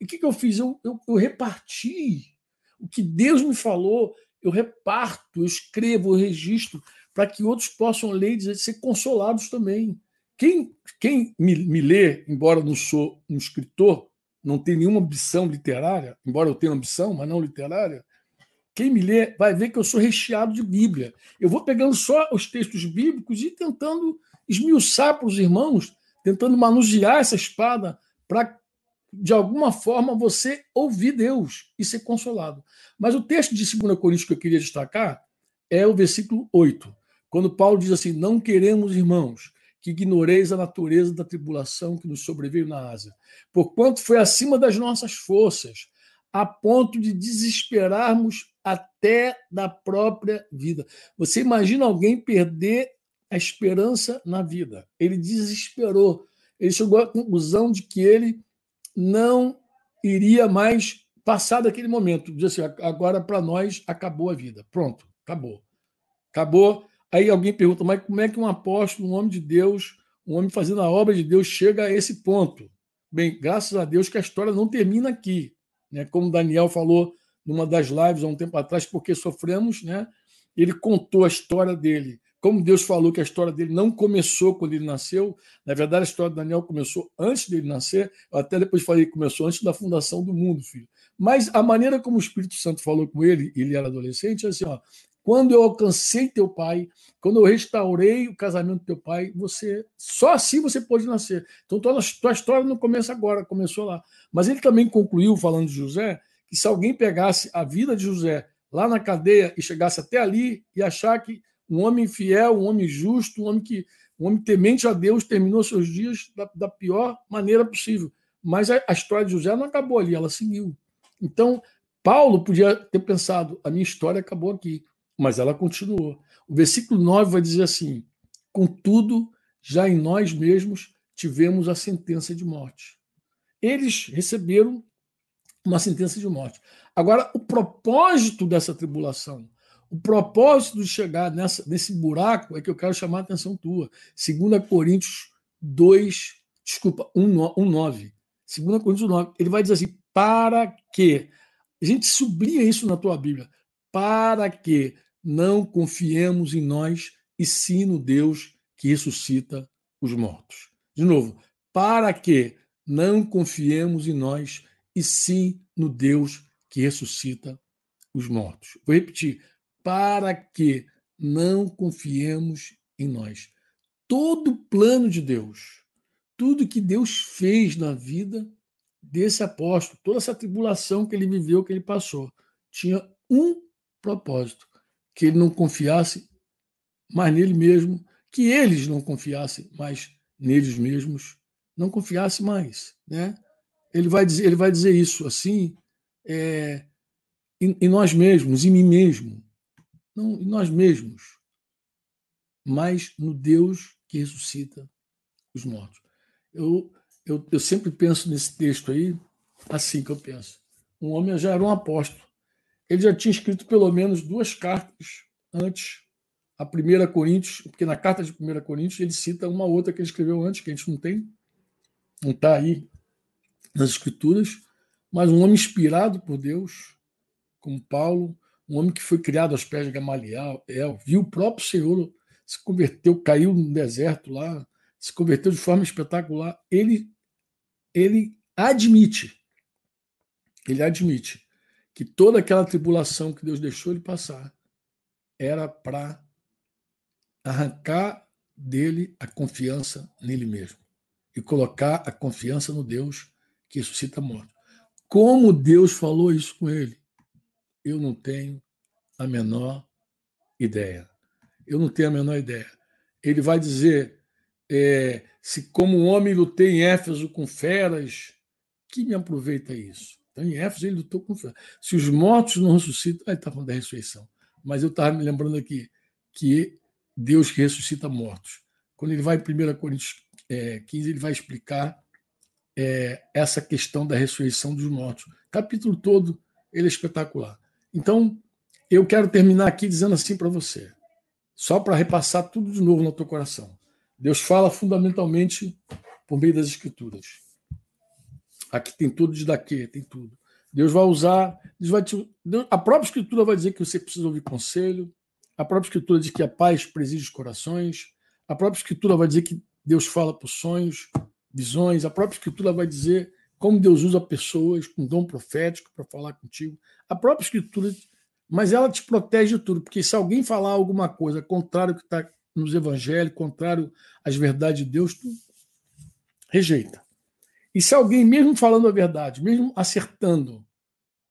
E o que, que eu fiz? Eu, eu, eu reparti. O que Deus me falou, eu reparto, eu escrevo, eu registro, para que outros possam ler e dizer, ser consolados também. Quem, quem me, me lê, embora não sou um escritor, não tenho nenhuma ambição literária, embora eu tenha ambição, mas não literária, quem me lê vai ver que eu sou recheado de Bíblia. Eu vou pegando só os textos bíblicos e tentando esmiuçar para os irmãos, tentando manusear essa espada para, de alguma forma, você ouvir Deus e ser consolado. Mas o texto de 2 Coríntios que eu queria destacar é o versículo 8, quando Paulo diz assim: Não queremos, irmãos, que ignoreis a natureza da tribulação que nos sobreveio na Ásia, porquanto foi acima das nossas forças, a ponto de desesperarmos até da própria vida. Você imagina alguém perder a esperança na vida. Ele desesperou. Ele chegou à conclusão de que ele não iria mais passar daquele momento. Diz assim: agora para nós acabou a vida. Pronto, acabou. Acabou. Aí alguém pergunta: mas como é que um apóstolo, um homem de Deus, um homem fazendo a obra de Deus, chega a esse ponto? Bem, graças a Deus que a história não termina aqui. Né? Como Daniel falou numa das lives há um tempo atrás, porque sofremos, né? ele contou a história dele como Deus falou que a história dele não começou quando ele nasceu, na verdade a história de Daniel começou antes dele nascer, até depois falei que começou antes da fundação do mundo, filho. Mas a maneira como o Espírito Santo falou com ele, ele era adolescente, é assim, ó, quando eu alcancei teu pai, quando eu restaurei o casamento do teu pai, você só assim você pode nascer. Então tua, tua história não começa agora, começou lá. Mas ele também concluiu falando de José que se alguém pegasse a vida de José lá na cadeia e chegasse até ali e achar que um homem fiel, um homem justo, um homem que um homem temente a Deus terminou seus dias da, da pior maneira possível. Mas a, a, história de José não acabou ali, ela seguiu. Então, Paulo podia ter pensado: a minha história acabou aqui, mas ela continuou. O versículo 9 vai dizer assim: Contudo, já em nós mesmos tivemos a sentença de morte. Eles receberam uma sentença de morte. Agora, o propósito dessa tribulação, o propósito de chegar nessa, nesse buraco é que eu quero chamar a atenção tua. 2 Coríntios 2, desculpa, 1, 9. 2 Coríntios 9. Ele vai dizer assim: para que. A gente sublinha isso na tua Bíblia. Para que não confiemos em nós e sim no Deus que ressuscita os mortos. De novo, para que não confiemos em nós e sim no Deus que ressuscita os mortos. Vou repetir para que não confiemos em nós. Todo o plano de Deus, tudo que Deus fez na vida desse apóstolo, toda essa tribulação que ele viveu, que ele passou, tinha um propósito: que ele não confiasse mais nele mesmo, que eles não confiassem mais neles mesmos, não confiasse mais, né? Ele vai dizer, ele vai dizer isso assim, é, em, em nós mesmos, em mim mesmo, não em nós mesmos, mas no Deus que ressuscita os mortos. Eu, eu, eu sempre penso nesse texto aí, assim que eu penso. Um homem já era um apóstolo. Ele já tinha escrito pelo menos duas cartas antes. A primeira Coríntios, porque na carta de 1 Coríntios ele cita uma outra que ele escreveu antes, que a gente não tem, não está aí nas escrituras, mas um homem inspirado por Deus, como Paulo, um homem que foi criado aos pés de Gamaliel, viu o próprio Senhor, se converteu, caiu no deserto lá, se converteu de forma espetacular. Ele, ele admite, ele admite que toda aquela tribulação que Deus deixou ele passar era para arrancar dele a confiança nele mesmo e colocar a confiança no Deus que ressuscita morto. Como Deus falou isso com ele? Eu não tenho a menor ideia. Eu não tenho a menor ideia. Ele vai dizer: é, se como homem lutei em Éfeso com feras, que me aproveita isso? Então, em Éfeso ele lutou com feras. Se os mortos não ressuscitam, ele está falando da ressurreição. Mas eu estava me lembrando aqui que Deus que ressuscita mortos. Quando ele vai em 1 Coríntios é, 15, ele vai explicar é, essa questão da ressurreição dos mortos. Capítulo todo ele é espetacular. Então, eu quero terminar aqui dizendo assim para você, só para repassar tudo de novo no teu coração. Deus fala fundamentalmente por meio das Escrituras. Aqui tem tudo de daqui, tem tudo. Deus vai usar, Deus vai te, Deus, a própria Escritura vai dizer que você precisa ouvir conselho, a própria Escritura diz que a paz preside os corações, a própria Escritura vai dizer que Deus fala por sonhos, visões, a própria Escritura vai dizer como Deus usa pessoas com dom profético para falar contigo. A própria Escritura, mas ela te protege de tudo, porque se alguém falar alguma coisa contrário ao que está nos evangelhos, contrário às verdades de Deus, tu rejeita. E se alguém, mesmo falando a verdade, mesmo acertando,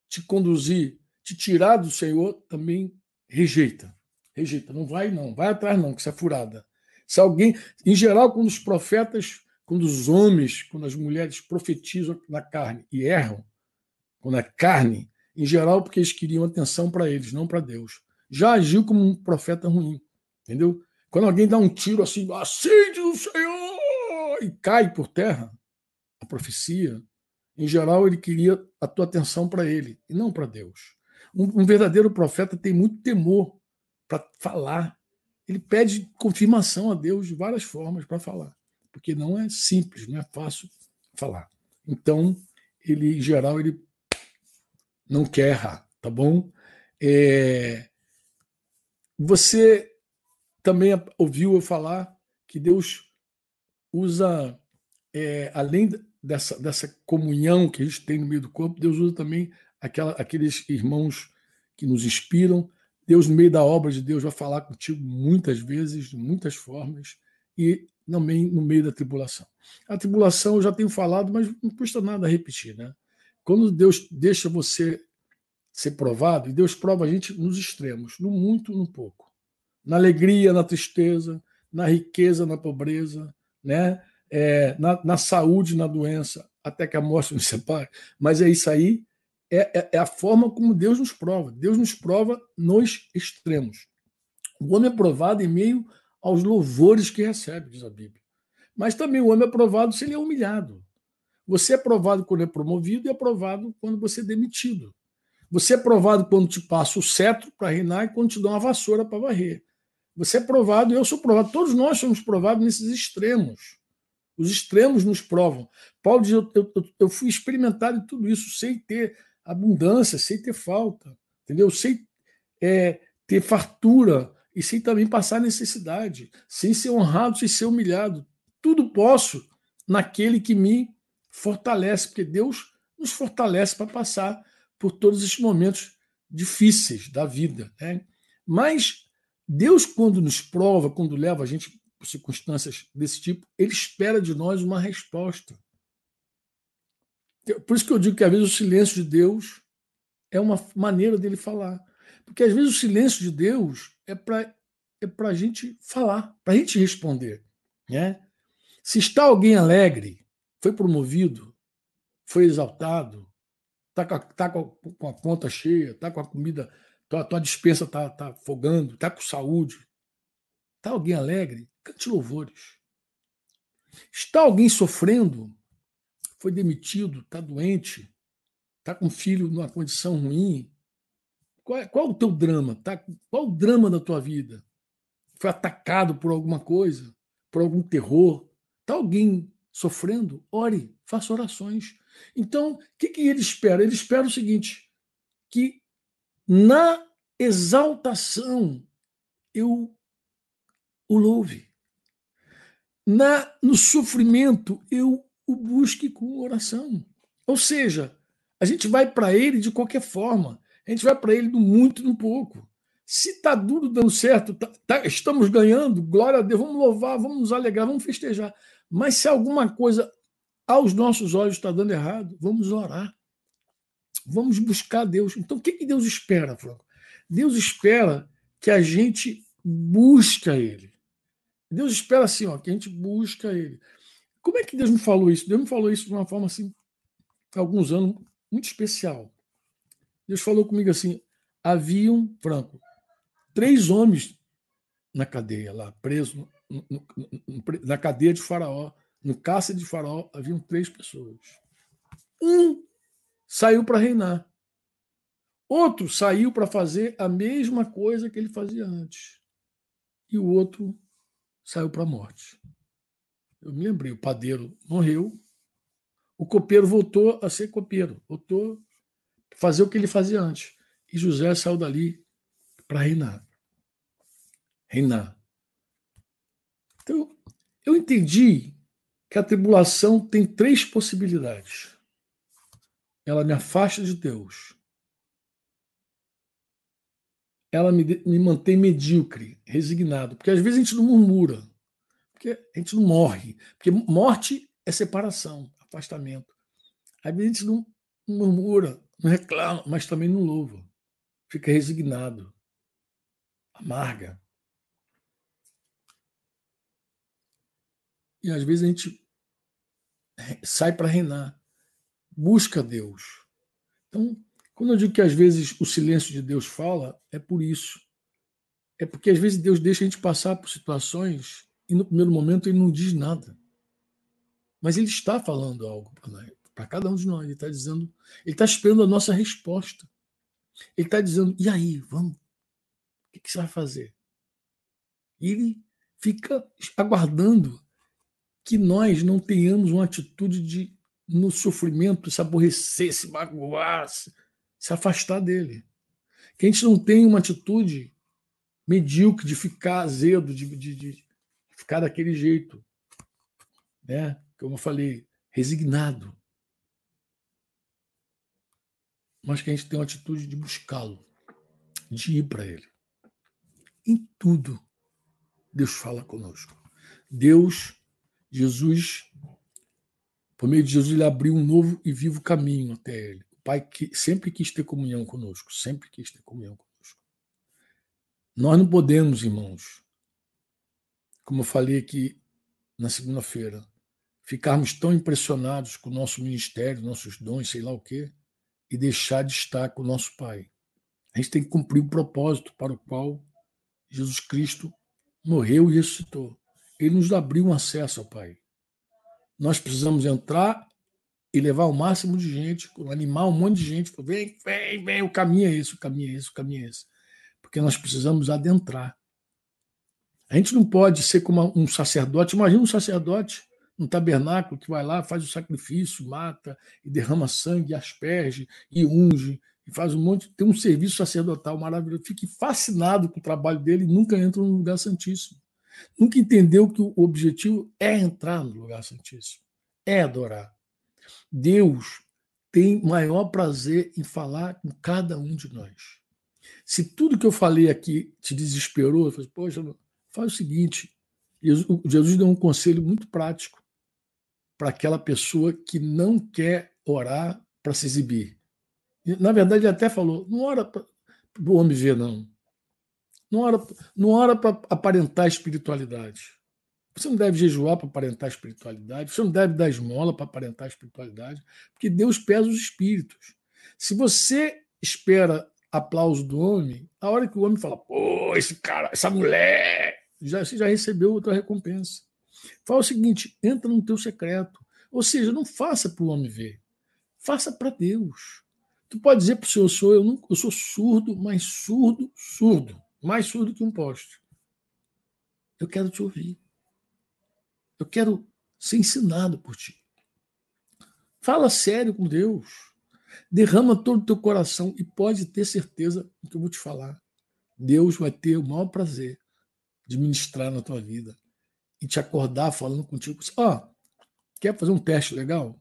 te conduzir, te tirar do Senhor, também rejeita. Rejeita. Não vai, não. Vai atrás, não, que isso é furada. Se alguém, em geral, quando os profetas, quando os homens, quando as mulheres profetizam na carne e erram, quando é carne, em geral, porque eles queriam atenção para eles, não para Deus. Já agiu como um profeta ruim, entendeu? Quando alguém dá um tiro assim, acende o Senhor, e cai por terra, a profecia, em geral, ele queria a tua atenção para ele e não para Deus. Um, um verdadeiro profeta tem muito temor para falar, ele pede confirmação a Deus de várias formas para falar, porque não é simples, não é fácil falar. Então, ele, em geral, ele não quer errar, tá bom? É... Você também ouviu eu falar que Deus usa, é, além dessa, dessa comunhão que a gente tem no meio do corpo, Deus usa também aquela, aqueles irmãos que nos inspiram, Deus, no meio da obra de Deus, vai falar contigo muitas vezes, de muitas formas, e também no meio da tribulação. A tribulação eu já tenho falado, mas não custa nada repetir, né? Quando Deus deixa você ser provado, e Deus prova a gente nos extremos, no muito, no pouco. Na alegria, na tristeza, na riqueza, na pobreza, né? É, na, na saúde, na doença, até que a morte nos separe. Mas é isso aí é, é, é, a forma como Deus nos prova. Deus nos prova nos extremos. O homem é provado em meio aos louvores que recebe, diz a Bíblia. Mas também o homem é provado se ele é humilhado. Você é provado quando é promovido e é provado quando você é demitido. Você é provado quando te passa o cetro para reinar e quando te dá uma vassoura para varrer. Você é provado eu sou provado. Todos nós somos provados nesses extremos. Os extremos nos provam. Paulo diz: eu, eu, eu fui experimentado em tudo isso, sem ter abundância, sem ter falta, entendeu? Sem é, ter fartura e sem também passar necessidade, sem ser honrado, sem ser humilhado. Tudo posso naquele que me fortalece, porque Deus nos fortalece para passar por todos esses momentos difíceis da vida. Né? Mas Deus, quando nos prova, quando leva a gente por circunstâncias desse tipo, Ele espera de nós uma resposta. Por isso que eu digo que às vezes o silêncio de Deus é uma maneira dele falar. Porque às vezes o silêncio de Deus é para é a gente falar, para a gente responder. Né? Se está alguém alegre, foi promovido, foi exaltado, está com, tá com, a conta cheia, está com a comida tua, tua dispensa está tá fogando, está com saúde. Está alguém alegre? Cante louvores. Está alguém sofrendo? Foi demitido, está doente, está com um filho numa condição ruim. Qual é, qual é o teu drama? Tá, qual o drama da tua vida? Foi atacado por alguma coisa, por algum terror? Está alguém sofrendo? Ore, faça orações. Então, o que, que ele espera? Ele espera o seguinte: que na exaltação eu o louve. Na, no sofrimento eu o busque com oração. Ou seja, a gente vai para ele de qualquer forma. A gente vai para ele do muito e do pouco. Se está duro dando certo, tá, tá, estamos ganhando, glória a Deus, vamos louvar, vamos nos alegrar, vamos festejar. Mas se alguma coisa aos nossos olhos está dando errado, vamos orar. Vamos buscar Deus. Então, o que, que Deus espera, Franco? Deus espera que a gente busca Ele. Deus espera assim, ó, que a gente busca Ele. Como é que Deus me falou isso? Deus me falou isso de uma forma assim, há alguns anos, muito especial. Deus falou comigo assim: haviam, Franco, três homens na cadeia lá, presos na cadeia de Faraó, no cárcere de Faraó, haviam três pessoas. Um saiu para reinar. Outro saiu para fazer a mesma coisa que ele fazia antes. E o outro saiu para a morte. Eu me lembrei, o padeiro morreu, o copeiro voltou a ser copeiro, voltou fazer o que ele fazia antes. E José saiu dali para reinar. Reinar. Então, eu entendi que a tribulação tem três possibilidades. Ela me afasta de Deus. Ela me, me mantém medíocre, resignado. Porque às vezes a gente não murmura. Porque a gente não morre. Porque morte é separação, afastamento. Às vezes a gente não murmura, não reclama, mas também não louva. Fica resignado. Amarga. E às vezes a gente sai para reinar, busca Deus. Então, quando eu digo que às vezes o silêncio de Deus fala, é por isso. É porque às vezes Deus deixa a gente passar por situações e no primeiro momento ele não diz nada. Mas ele está falando algo para cada um de nós. Ele está dizendo, ele está esperando a nossa resposta. Ele está dizendo, e aí, vamos? O que, que você vai fazer? E ele fica aguardando que nós não tenhamos uma atitude de, no sofrimento, se aborrecer, se magoar, se, se afastar dele. Que a gente não tenha uma atitude medíocre de ficar azedo, de, de, de ficar daquele jeito. Né? Como eu falei, resignado. Mas que a gente tenha uma atitude de buscá-lo, de ir para ele. Em tudo, Deus fala conosco. Deus Jesus, por meio de Jesus, ele abriu um novo e vivo caminho até ele. O Pai que sempre quis ter comunhão conosco, sempre quis ter comunhão conosco. Nós não podemos, irmãos, como eu falei aqui na segunda-feira, ficarmos tão impressionados com o nosso ministério, nossos dons, sei lá o quê, e deixar de estar com o nosso Pai. A gente tem que cumprir o propósito para o qual Jesus Cristo morreu e ressuscitou. Ele nos abriu um acesso ao Pai. Nós precisamos entrar e levar o máximo de gente, animar um monte de gente. Vem, vem, vem, o caminho é esse, o caminho é esse, o caminho é esse. Porque nós precisamos adentrar. A gente não pode ser como um sacerdote. Imagina um sacerdote no tabernáculo que vai lá, faz o sacrifício, mata e derrama sangue, asperge e unge e faz um monte, tem um serviço sacerdotal maravilhoso. Fique fascinado com o trabalho dele e nunca entra no lugar santíssimo. Nunca entendeu que o objetivo é entrar no lugar santíssimo, é adorar. Deus tem maior prazer em falar com cada um de nós. Se tudo que eu falei aqui te desesperou, poxa, faz o seguinte: Jesus deu um conselho muito prático para aquela pessoa que não quer orar para se exibir. Na verdade, ele até falou: não ora para o homem ver, não. Não ora, não ora para aparentar espiritualidade. Você não deve jejuar para aparentar espiritualidade. Você não deve dar esmola para aparentar espiritualidade. Porque Deus pesa os espíritos. Se você espera aplauso do homem, a hora que o homem fala, pô, esse cara, essa mulher, já, você já recebeu outra recompensa. Fala o seguinte: entra no teu secreto. Ou seja, não faça para o homem ver. Faça para Deus. Tu pode dizer para o Senhor, sou, eu, não, eu sou surdo, mas surdo, surdo. Mais surdo que um poste. Eu quero te ouvir. Eu quero ser ensinado por ti. Fala sério com Deus. Derrama todo o teu coração e pode ter certeza do que eu vou te falar. Deus vai ter o maior prazer de ministrar na tua vida e te acordar falando contigo. Ó, oh, quer fazer um teste legal?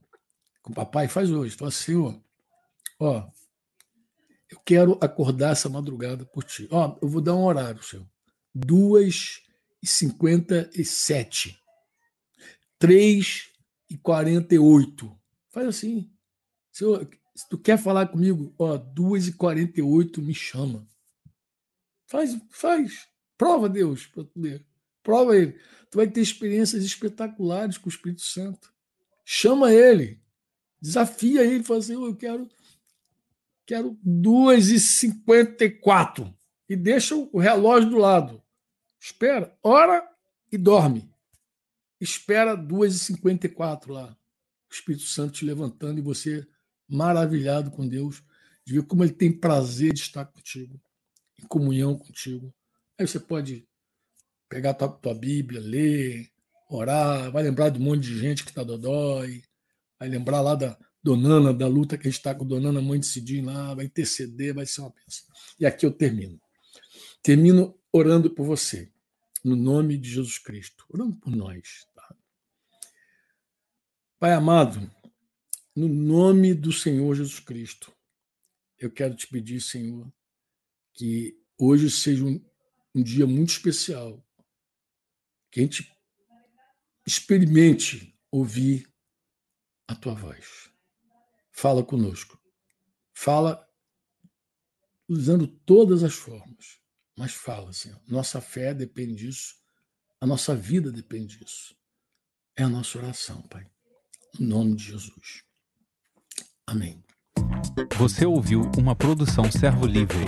Com o papai? Faz hoje. Fala assim, ó. Ó, eu quero acordar essa madrugada por ti. Ó, eu vou dar um horário, senhor. Duas e cinquenta e sete. Três e quarenta e oito. Faz assim. Senhor, se tu quer falar comigo, ó, duas e quarenta e oito, me chama. Faz, faz. Prova Deus para ver. Prova ele. Tu vai ter experiências espetaculares com o Espírito Santo. Chama ele. Desafia ele. Fala assim, eu quero, quero 2h54. E deixa o relógio do lado. Espera, ora e dorme. Espera 2h54 lá. O Espírito Santo te levantando e você maravilhado com Deus, de ver como ele tem prazer de estar contigo, em comunhão contigo. Aí você pode pegar tua, tua Bíblia, ler, orar, vai lembrar de um monte de gente que está dodói, vai lembrar lá da Donana, da luta que a gente está com Donana, mãe de Cidinho lá, vai interceder, vai ser uma bênção. E aqui eu termino. Termino orando por você, no nome de Jesus Cristo, orando por nós. Tá? Pai amado, no nome do Senhor Jesus Cristo, eu quero te pedir, Senhor, que hoje seja um, um dia muito especial que a gente experimente ouvir a tua voz. Fala conosco. Fala usando todas as formas. Mas fala, Senhor. Nossa fé depende disso. A nossa vida depende disso. É a nossa oração, Pai. Em nome de Jesus. Amém. Você ouviu uma produção Servo Livre.